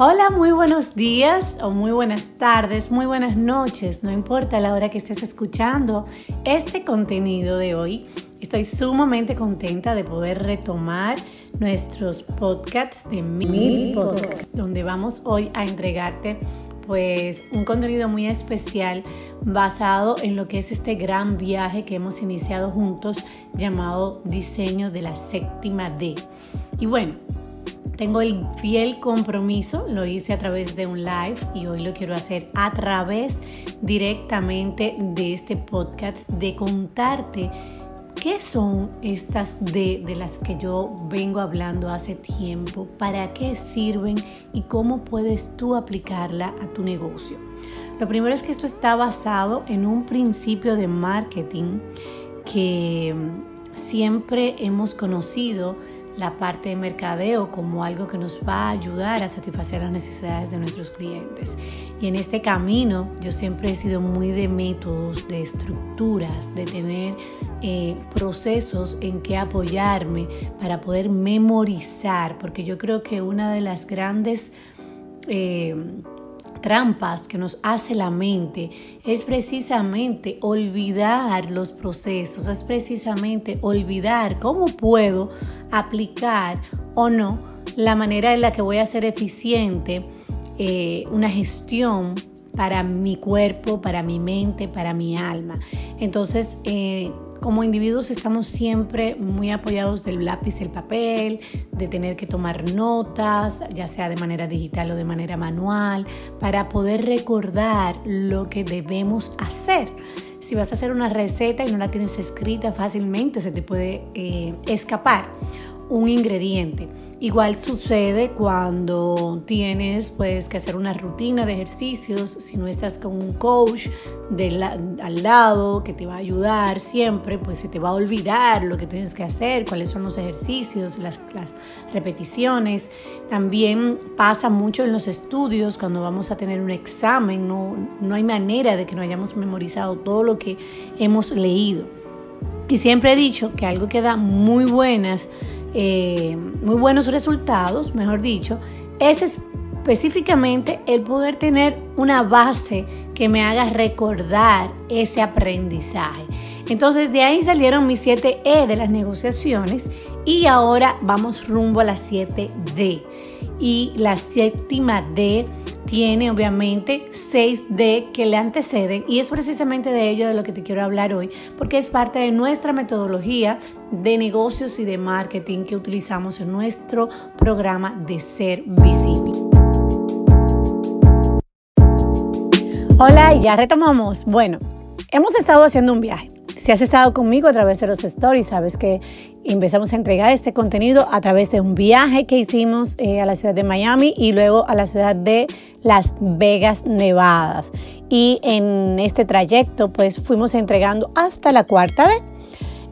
Hola, muy buenos días o muy buenas tardes, muy buenas noches, no importa la hora que estés escuchando este contenido de hoy. Estoy sumamente contenta de poder retomar nuestros podcasts de mi podcast, donde vamos hoy a entregarte pues un contenido muy especial basado en lo que es este gran viaje que hemos iniciado juntos llamado Diseño de la Séptima D. Y bueno, tengo el fiel compromiso, lo hice a través de un live y hoy lo quiero hacer a través directamente de este podcast de contarte qué son estas D de las que yo vengo hablando hace tiempo, para qué sirven y cómo puedes tú aplicarla a tu negocio. Lo primero es que esto está basado en un principio de marketing que siempre hemos conocido la parte de mercadeo como algo que nos va a ayudar a satisfacer las necesidades de nuestros clientes. Y en este camino yo siempre he sido muy de métodos, de estructuras, de tener eh, procesos en que apoyarme para poder memorizar, porque yo creo que una de las grandes... Eh, trampas que nos hace la mente es precisamente olvidar los procesos, es precisamente olvidar cómo puedo aplicar o no la manera en la que voy a ser eficiente eh, una gestión para mi cuerpo, para mi mente, para mi alma. Entonces, eh, como individuos estamos siempre muy apoyados del lápiz el papel, de tener que tomar notas, ya sea de manera digital o de manera manual, para poder recordar lo que debemos hacer. Si vas a hacer una receta y no la tienes escrita fácilmente, se te puede eh, escapar un ingrediente. Igual sucede cuando tienes pues que hacer una rutina de ejercicios, si no estás con un coach al lado que te va a ayudar siempre, pues se te va a olvidar lo que tienes que hacer, cuáles son los ejercicios, las, las repeticiones. También pasa mucho en los estudios cuando vamos a tener un examen, no, no hay manera de que no hayamos memorizado todo lo que hemos leído. Y siempre he dicho que algo que da muy buenas eh, muy buenos resultados, mejor dicho, es específicamente el poder tener una base que me haga recordar ese aprendizaje. Entonces de ahí salieron mis 7 E de las negociaciones y ahora vamos rumbo a las 7D. Y la séptima D tiene obviamente 6D que le anteceden y es precisamente de ello de lo que te quiero hablar hoy, porque es parte de nuestra metodología de negocios y de marketing que utilizamos en nuestro programa de ser visible. Hola, y ya retomamos. Bueno, hemos estado haciendo un viaje. Si has estado conmigo a través de los stories, sabes que empezamos a entregar este contenido a través de un viaje que hicimos eh, a la ciudad de Miami y luego a la ciudad de Las Vegas, Nevada. Y en este trayecto, pues fuimos entregando hasta la cuarta D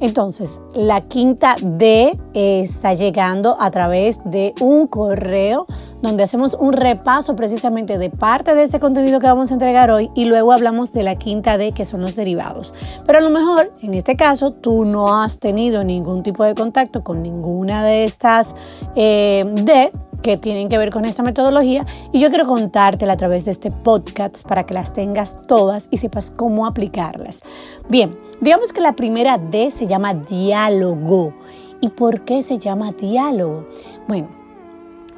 entonces, la quinta D está llegando a través de un correo donde hacemos un repaso precisamente de parte de ese contenido que vamos a entregar hoy y luego hablamos de la quinta D que son los derivados. Pero a lo mejor en este caso tú no has tenido ningún tipo de contacto con ninguna de estas eh, D que tienen que ver con esta metodología y yo quiero contártela a través de este podcast para que las tengas todas y sepas cómo aplicarlas. Bien, digamos que la primera D se llama diálogo. ¿Y por qué se llama diálogo? Bueno,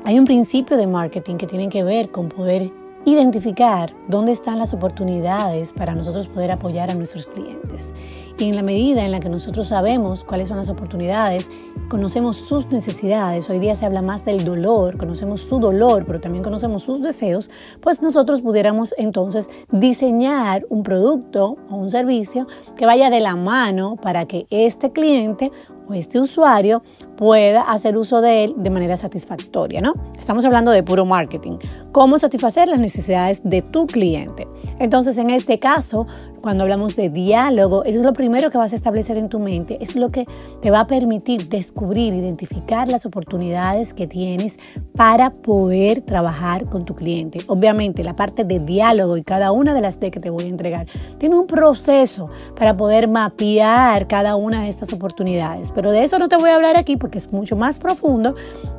hay un principio de marketing que tiene que ver con poder identificar dónde están las oportunidades para nosotros poder apoyar a nuestros clientes. Y en la medida en la que nosotros sabemos cuáles son las oportunidades, conocemos sus necesidades, hoy día se habla más del dolor, conocemos su dolor, pero también conocemos sus deseos, pues nosotros pudiéramos entonces diseñar un producto o un servicio que vaya de la mano para que este cliente o este usuario pueda hacer uso de él de manera satisfactoria, ¿no? Estamos hablando de puro marketing. cómo satisfacer las necesidades de tu cliente. Entonces, en este caso, cuando hablamos de diálogo, eso es lo primero que vas a establecer en tu mente, es lo que te va a permitir descubrir, identificar las oportunidades que tienes para poder trabajar con tu cliente. Obviamente, la parte de diálogo y cada una de las de que te voy a entregar tiene un proceso para poder mapear cada una de estas oportunidades, pero de eso no te voy a hablar aquí porque es mucho más profundo,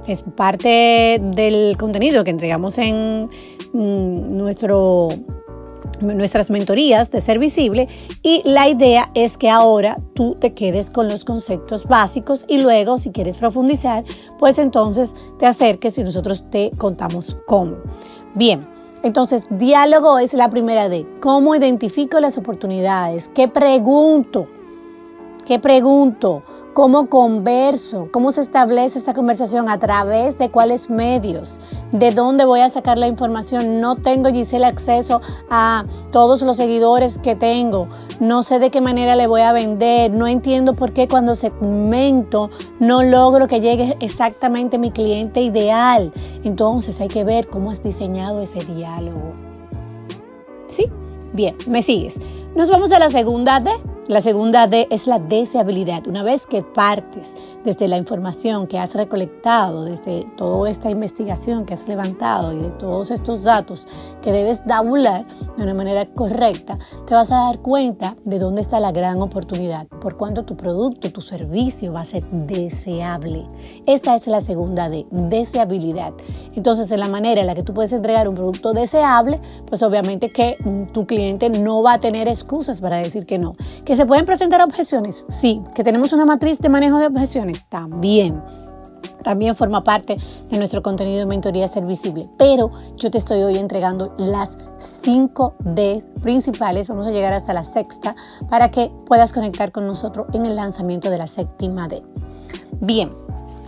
es parte del contenido que entregamos en mm, nuestro nuestras mentorías de ser visible. Y la idea es que ahora tú te quedes con los conceptos básicos y luego si quieres profundizar, pues entonces te acerques y nosotros te contamos cómo. Bien, entonces diálogo es la primera de cómo identifico las oportunidades, qué pregunto, qué pregunto, cómo converso, cómo se establece esta conversación, a través de cuáles medios, de dónde voy a sacar la información. No tengo, Giselle, acceso a todos los seguidores que tengo. No sé de qué manera le voy a vender. No entiendo por qué cuando segmento no logro que llegue exactamente mi cliente ideal. Entonces hay que ver cómo has diseñado ese diálogo. ¿Sí? Bien, me sigues. Nos vamos a la segunda D la segunda D es la deseabilidad. Una vez que partes desde la información que has recolectado, desde toda esta investigación que has levantado y de todos estos datos que debes tabular de una manera correcta, te vas a dar cuenta de dónde está la gran oportunidad, por cuánto tu producto, tu servicio va a ser deseable. Esta es la segunda D, deseabilidad. Entonces, en la manera en la que tú puedes entregar un producto deseable, pues obviamente que tu cliente no va a tener excusas para decir que no. Se pueden presentar objeciones? Sí. ¿Que tenemos una matriz de manejo de objeciones? También. También forma parte de nuestro contenido de mentoría ser visible. Pero yo te estoy hoy entregando las 5 D principales. Vamos a llegar hasta la sexta para que puedas conectar con nosotros en el lanzamiento de la séptima D. Bien,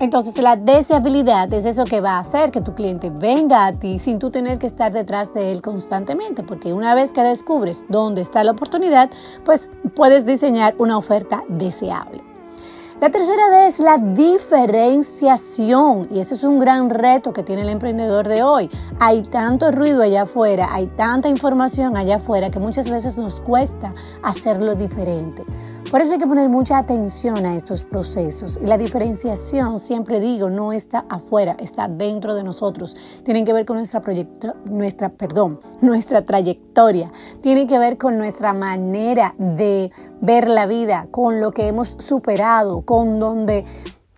entonces la deseabilidad es eso que va a hacer que tu cliente venga a ti sin tú tener que estar detrás de él constantemente, porque una vez que descubres dónde está la oportunidad, pues puedes diseñar una oferta deseable. La tercera es la diferenciación y eso es un gran reto que tiene el emprendedor de hoy. Hay tanto ruido allá afuera, hay tanta información allá afuera que muchas veces nos cuesta hacerlo diferente. Por eso hay que poner mucha atención a estos procesos. La diferenciación, siempre digo, no está afuera, está dentro de nosotros. Tienen que ver con nuestra, nuestra, perdón, nuestra trayectoria. Tienen que ver con nuestra manera de ver la vida, con lo que hemos superado, con donde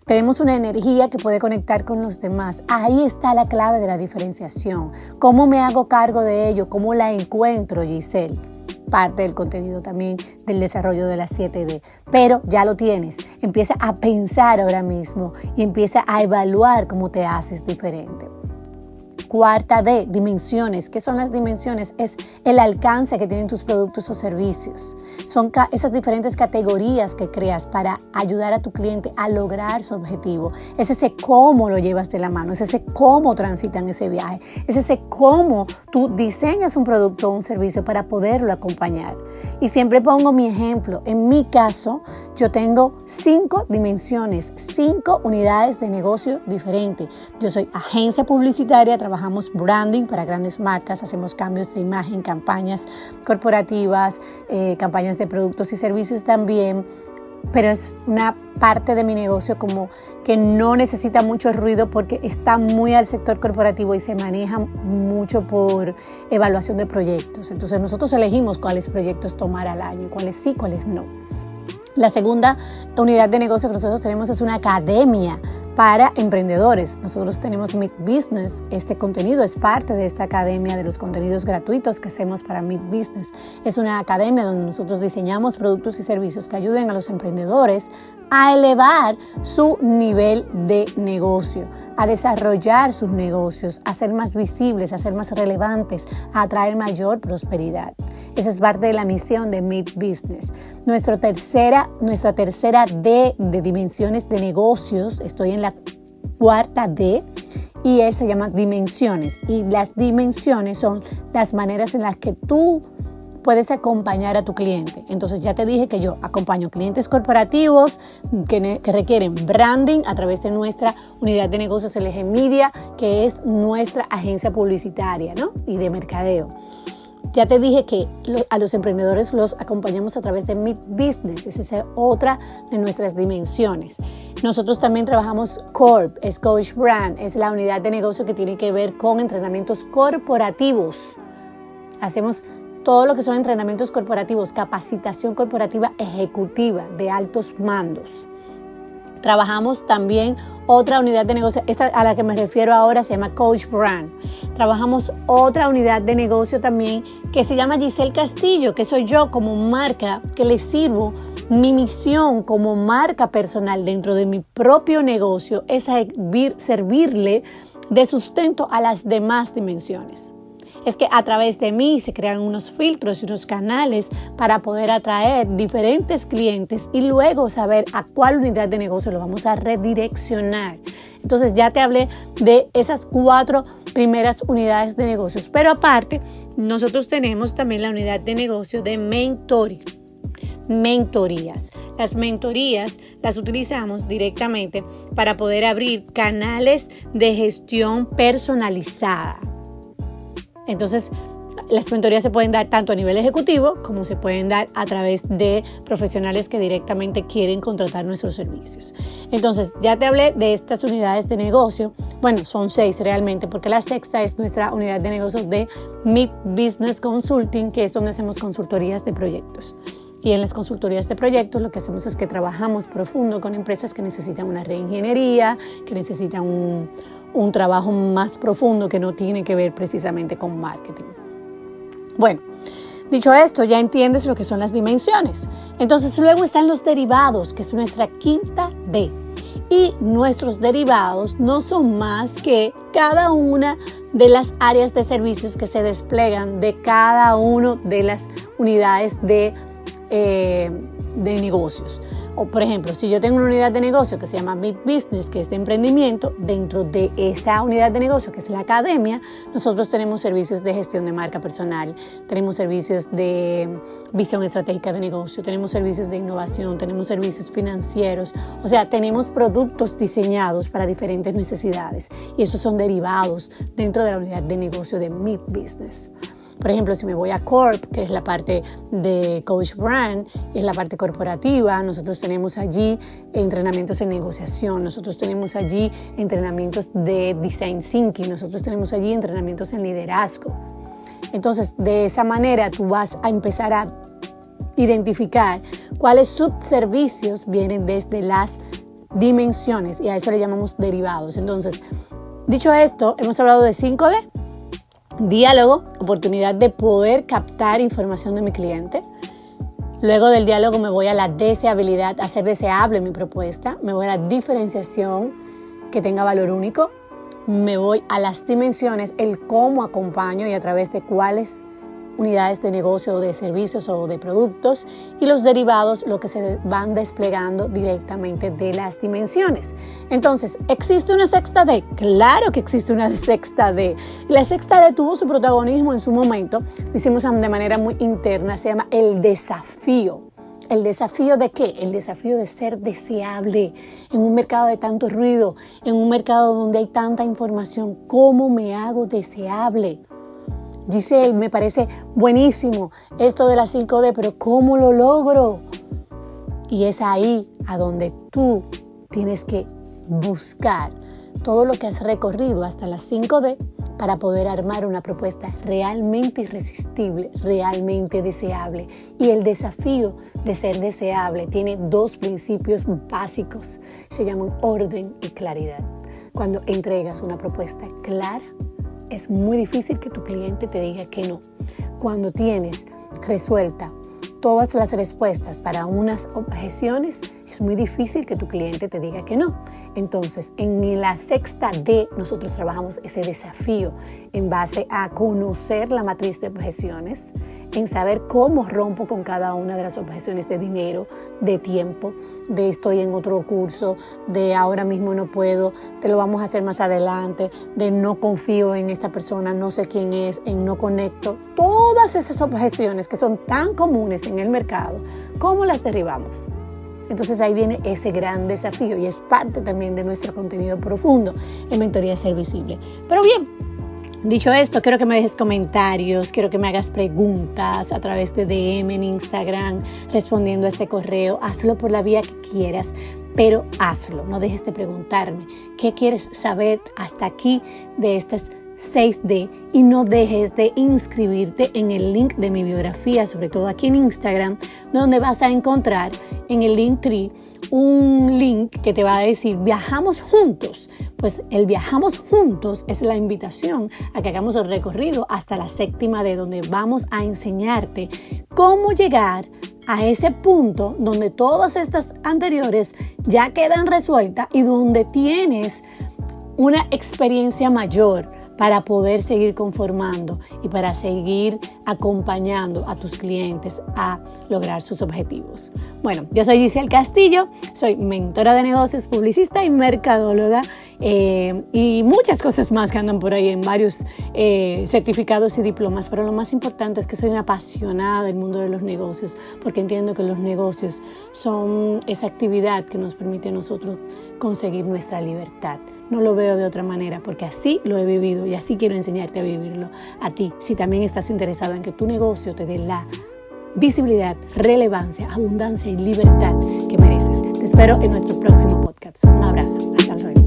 tenemos una energía que puede conectar con los demás. Ahí está la clave de la diferenciación. ¿Cómo me hago cargo de ello? ¿Cómo la encuentro, Giselle? Parte del contenido también del desarrollo de la 7D. Pero ya lo tienes. Empieza a pensar ahora mismo y empieza a evaluar cómo te haces diferente. Cuarta D, dimensiones. ¿Qué son las dimensiones? Es el alcance que tienen tus productos o servicios. Son esas diferentes categorías que creas para ayudar a tu cliente a lograr su objetivo. Es ese cómo lo llevas de la mano, es ese cómo transitan ese viaje, es ese cómo tú diseñas un producto o un servicio para poderlo acompañar. Y siempre pongo mi ejemplo. En mi caso, yo tengo cinco dimensiones, cinco unidades de negocio diferentes. Yo soy agencia publicitaria, trabajando trabajamos branding para grandes marcas, hacemos cambios de imagen, campañas corporativas, eh, campañas de productos y servicios también pero es una parte de mi negocio como que no necesita mucho ruido porque está muy al sector corporativo y se maneja mucho por evaluación de proyectos. Entonces nosotros elegimos cuáles proyectos tomar al año, cuáles sí, cuáles no. La segunda unidad de negocio que nosotros tenemos es una academia para emprendedores. Nosotros tenemos Meet Business. Este contenido es parte de esta academia de los contenidos gratuitos que hacemos para Meet Business. Es una academia donde nosotros diseñamos productos y servicios que ayuden a los emprendedores a elevar su nivel de negocio, a desarrollar sus negocios, a ser más visibles, a ser más relevantes, a atraer mayor prosperidad. Esa es parte de la misión de Meet Business. Nuestra tercera, nuestra tercera D de dimensiones de negocios, estoy en la cuarta D, y esa se llama dimensiones. Y las dimensiones son las maneras en las que tú puedes acompañar a tu cliente. Entonces ya te dije que yo acompaño clientes corporativos que, requieren branding a través de nuestra unidad de negocios LG Media, que es nuestra agencia publicitaria y de mercadeo. Ya te dije que a los emprendedores los acompañamos a través de Meet Business, esa es otra de nuestras dimensiones. Nosotros también trabajamos Corp, es Coach Brand, es la unidad de negocio que tiene que ver con entrenamientos corporativos. Hacemos todo lo que son entrenamientos corporativos, capacitación corporativa ejecutiva de altos mandos. Trabajamos también otra unidad de negocio, esta a la que me refiero ahora se llama Coach Brand. Trabajamos otra unidad de negocio también que se llama Giselle Castillo, que soy yo como marca que le sirvo. Mi misión como marca personal dentro de mi propio negocio es servirle de sustento a las demás dimensiones es que a través de mí se crean unos filtros y unos canales para poder atraer diferentes clientes y luego saber a cuál unidad de negocio lo vamos a redireccionar. Entonces ya te hablé de esas cuatro primeras unidades de negocios, pero aparte nosotros tenemos también la unidad de negocio de mentoring mentorías. Las mentorías las utilizamos directamente para poder abrir canales de gestión personalizada. Entonces, las mentorías se pueden dar tanto a nivel ejecutivo como se pueden dar a través de profesionales que directamente quieren contratar nuestros servicios. Entonces, ya te hablé de estas unidades de negocio. Bueno, son seis realmente, porque la sexta es nuestra unidad de negocio de Meet Business Consulting, que es donde hacemos consultorías de proyectos. Y en las consultorías de proyectos lo que hacemos es que trabajamos profundo con empresas que necesitan una reingeniería, que necesitan un, un trabajo más profundo que no tiene que ver precisamente con marketing. Bueno, dicho esto, ya entiendes lo que son las dimensiones. Entonces luego están los derivados, que es nuestra quinta D. Y nuestros derivados no son más que cada una de las áreas de servicios que se desplegan de cada una de las unidades de, eh, de negocios. O por ejemplo, si yo tengo una unidad de negocio que se llama Mid Business, que es de emprendimiento, dentro de esa unidad de negocio, que es la academia, nosotros tenemos servicios de gestión de marca personal, tenemos servicios de visión estratégica de negocio, tenemos servicios de innovación, tenemos servicios financieros, o sea, tenemos productos diseñados para diferentes necesidades y esos son derivados dentro de la unidad de negocio de Mid Business. Por ejemplo, si me voy a Corp, que es la parte de Coach Brand, es la parte corporativa, nosotros tenemos allí entrenamientos en negociación, nosotros tenemos allí entrenamientos de design thinking, nosotros tenemos allí entrenamientos en liderazgo. Entonces, de esa manera tú vas a empezar a identificar cuáles subservicios vienen desde las dimensiones y a eso le llamamos derivados. Entonces, dicho esto, hemos hablado de 5D, Diálogo, oportunidad de poder captar información de mi cliente. Luego del diálogo me voy a la deseabilidad, hacer deseable mi propuesta. Me voy a la diferenciación que tenga valor único. Me voy a las dimensiones, el cómo acompaño y a través de cuáles unidades de negocio de servicios o de productos y los derivados lo que se van desplegando directamente de las dimensiones. Entonces, ¿existe una sexta D? Claro que existe una sexta D. La sexta D tuvo su protagonismo en su momento, lo hicimos de manera muy interna, se llama el desafío. ¿El desafío de qué? El desafío de ser deseable en un mercado de tanto ruido, en un mercado donde hay tanta información. ¿Cómo me hago deseable? Giselle, me parece buenísimo esto de la 5D, pero ¿cómo lo logro? Y es ahí a donde tú tienes que buscar todo lo que has recorrido hasta la 5D para poder armar una propuesta realmente irresistible, realmente deseable. Y el desafío de ser deseable tiene dos principios básicos. Se llaman orden y claridad. Cuando entregas una propuesta clara, es muy difícil que tu cliente te diga que no. Cuando tienes resuelta todas las respuestas para unas objeciones, es muy difícil que tu cliente te diga que no. Entonces, en la sexta D, nosotros trabajamos ese desafío en base a conocer la matriz de objeciones, en saber cómo rompo con cada una de las objeciones de dinero, de tiempo, de estoy en otro curso, de ahora mismo no puedo, te lo vamos a hacer más adelante, de no confío en esta persona, no sé quién es, en no conecto. Todas esas objeciones que son tan comunes en el mercado, ¿cómo las derribamos? Entonces ahí viene ese gran desafío y es parte también de nuestro contenido profundo en Mentoría Ser Visible. Pero bien, Dicho esto, quiero que me dejes comentarios, quiero que me hagas preguntas a través de DM en Instagram, respondiendo a este correo. Hazlo por la vía que quieras, pero hazlo. No dejes de preguntarme qué quieres saber hasta aquí de estas 6D y no dejes de inscribirte en el link de mi biografía, sobre todo aquí en Instagram, donde vas a encontrar en el link tree un link que te va a decir viajamos juntos. Pues el viajamos juntos es la invitación a que hagamos el recorrido hasta la séptima de donde vamos a enseñarte cómo llegar a ese punto donde todas estas anteriores ya quedan resueltas y donde tienes una experiencia mayor para poder seguir conformando y para seguir acompañando a tus clientes a lograr sus objetivos. Bueno, yo soy Giselle Castillo, soy mentora de negocios, publicista y mercadóloga eh, y muchas cosas más que andan por ahí en varios eh, certificados y diplomas, pero lo más importante es que soy una apasionada del mundo de los negocios porque entiendo que los negocios son esa actividad que nos permite a nosotros conseguir nuestra libertad. No lo veo de otra manera porque así lo he vivido y así quiero enseñarte a vivirlo a ti. Si también estás interesado en que tu negocio te dé la visibilidad, relevancia, abundancia y libertad que mereces. Te espero en nuestro próximo podcast. Un abrazo. Hasta luego.